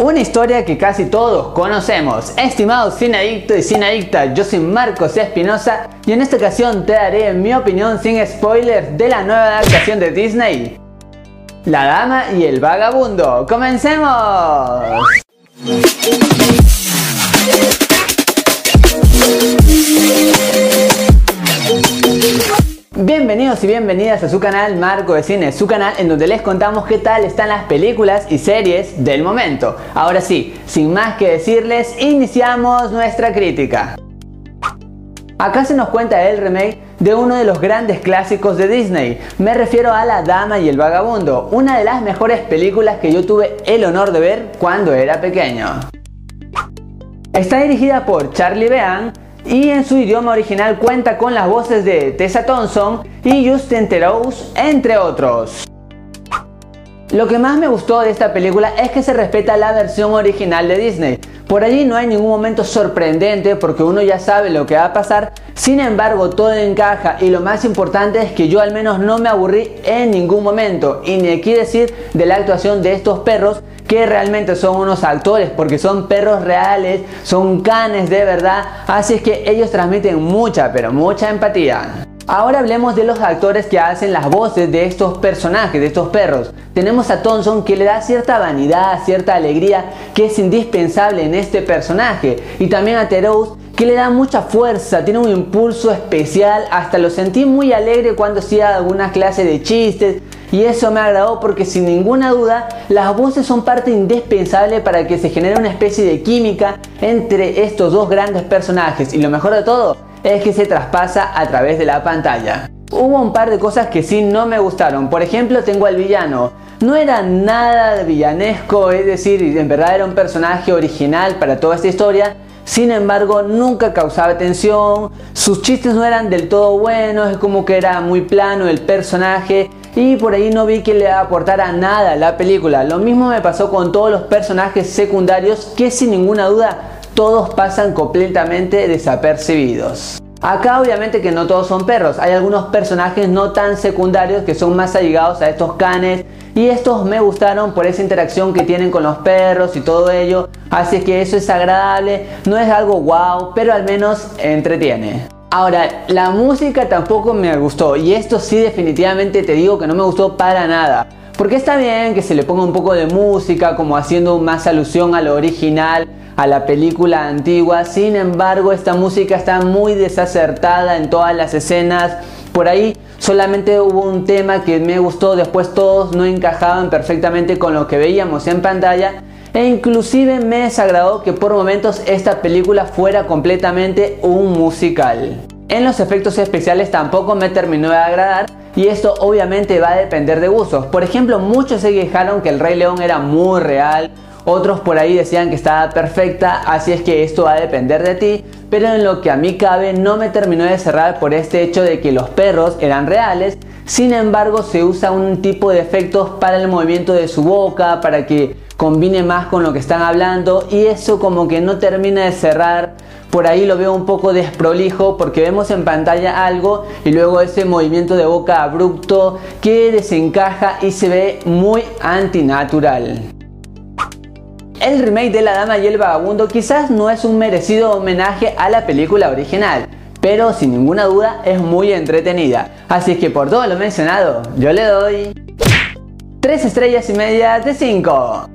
Una historia que casi todos conocemos. Estimado adicto y adicta, yo soy Marcos Espinosa y en esta ocasión te daré mi opinión sin spoilers de la nueva adaptación de Disney. La Dama y el Vagabundo. ¡Comencemos! Bienvenidos y bienvenidas a su canal Marco de Cine, su canal en donde les contamos qué tal están las películas y series del momento. Ahora sí, sin más que decirles, iniciamos nuestra crítica. Acá se nos cuenta el remake de uno de los grandes clásicos de Disney. Me refiero a La Dama y el Vagabundo, una de las mejores películas que yo tuve el honor de ver cuando era pequeño. Está dirigida por Charlie Bean y en su idioma original cuenta con las voces de Tessa Thompson y Justin Theroux, entre otros. Lo que más me gustó de esta película es que se respeta la versión original de Disney. Por allí no hay ningún momento sorprendente porque uno ya sabe lo que va a pasar, sin embargo todo encaja y lo más importante es que yo al menos no me aburrí en ningún momento y ni aquí decir de la actuación de estos perros que realmente son unos actores porque son perros reales, son canes de verdad, así es que ellos transmiten mucha, pero mucha empatía. Ahora hablemos de los actores que hacen las voces de estos personajes, de estos perros. Tenemos a Thompson que le da cierta vanidad, cierta alegría que es indispensable en este personaje. Y también a Terouz que le da mucha fuerza, tiene un impulso especial, hasta lo sentí muy alegre cuando hacía alguna clase de chistes, y eso me agradó porque sin ninguna duda las voces son parte indispensable para que se genere una especie de química entre estos dos grandes personajes. Y lo mejor de todo es que se traspasa a través de la pantalla. Hubo un par de cosas que sí no me gustaron, por ejemplo tengo al villano. No era nada villanesco, es decir, en verdad era un personaje original para toda esta historia, sin embargo, nunca causaba tensión, sus chistes no eran del todo buenos, es como que era muy plano el personaje y por ahí no vi que le aportara nada a la película. Lo mismo me pasó con todos los personajes secundarios que sin ninguna duda todos pasan completamente desapercibidos. Acá obviamente que no todos son perros, hay algunos personajes no tan secundarios que son más allegados a estos canes y estos me gustaron por esa interacción que tienen con los perros y todo ello, así que eso es agradable, no es algo wow, pero al menos entretiene. Ahora, la música tampoco me gustó y esto sí definitivamente te digo que no me gustó para nada. Porque está bien que se le ponga un poco de música como haciendo más alusión a lo original, a la película antigua. Sin embargo, esta música está muy desacertada en todas las escenas. Por ahí solamente hubo un tema que me gustó, después todos no encajaban perfectamente con lo que veíamos en pantalla e inclusive me desagradó que por momentos esta película fuera completamente un musical. En los efectos especiales tampoco me terminó de agradar y esto obviamente va a depender de gustos. Por ejemplo, muchos se quejaron que el Rey León era muy real, otros por ahí decían que estaba perfecta, así es que esto va a depender de ti, pero en lo que a mí cabe no me terminó de cerrar por este hecho de que los perros eran reales, sin embargo se usa un tipo de efectos para el movimiento de su boca, para que combine más con lo que están hablando y eso como que no termina de cerrar. Por ahí lo veo un poco desprolijo porque vemos en pantalla algo y luego ese movimiento de boca abrupto que desencaja y se ve muy antinatural. El remake de La Dama y el Vagabundo quizás no es un merecido homenaje a la película original, pero sin ninguna duda es muy entretenida. Así que por todo lo mencionado, yo le doy 3 estrellas y media de 5.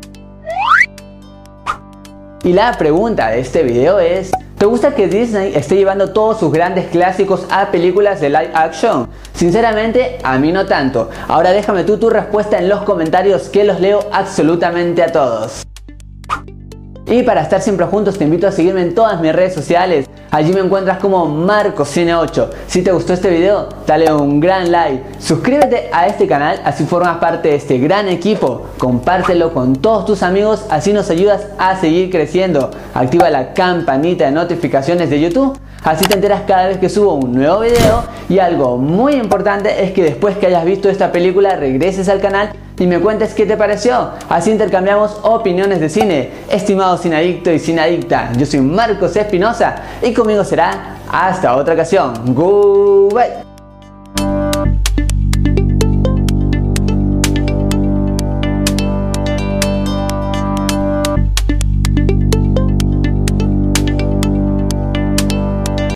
Y la pregunta de este video es, ¿te gusta que Disney esté llevando todos sus grandes clásicos a películas de live action? Sinceramente, a mí no tanto. Ahora déjame tú tu respuesta en los comentarios que los leo absolutamente a todos. Y para estar siempre juntos te invito a seguirme en todas mis redes sociales. Allí me encuentras como MarcoCine8. Si te gustó este video, dale un gran like. Suscríbete a este canal, así formas parte de este gran equipo. Compártelo con todos tus amigos, así nos ayudas a seguir creciendo. Activa la campanita de notificaciones de YouTube, así te enteras cada vez que subo un nuevo video. Y algo muy importante es que después que hayas visto esta película, regreses al canal y me cuentes qué te pareció. Así intercambiamos opiniones de cine. Estimado adicto y adicta, yo soy Marcos Espinosa y conmigo será hasta otra ocasión. Goodbye.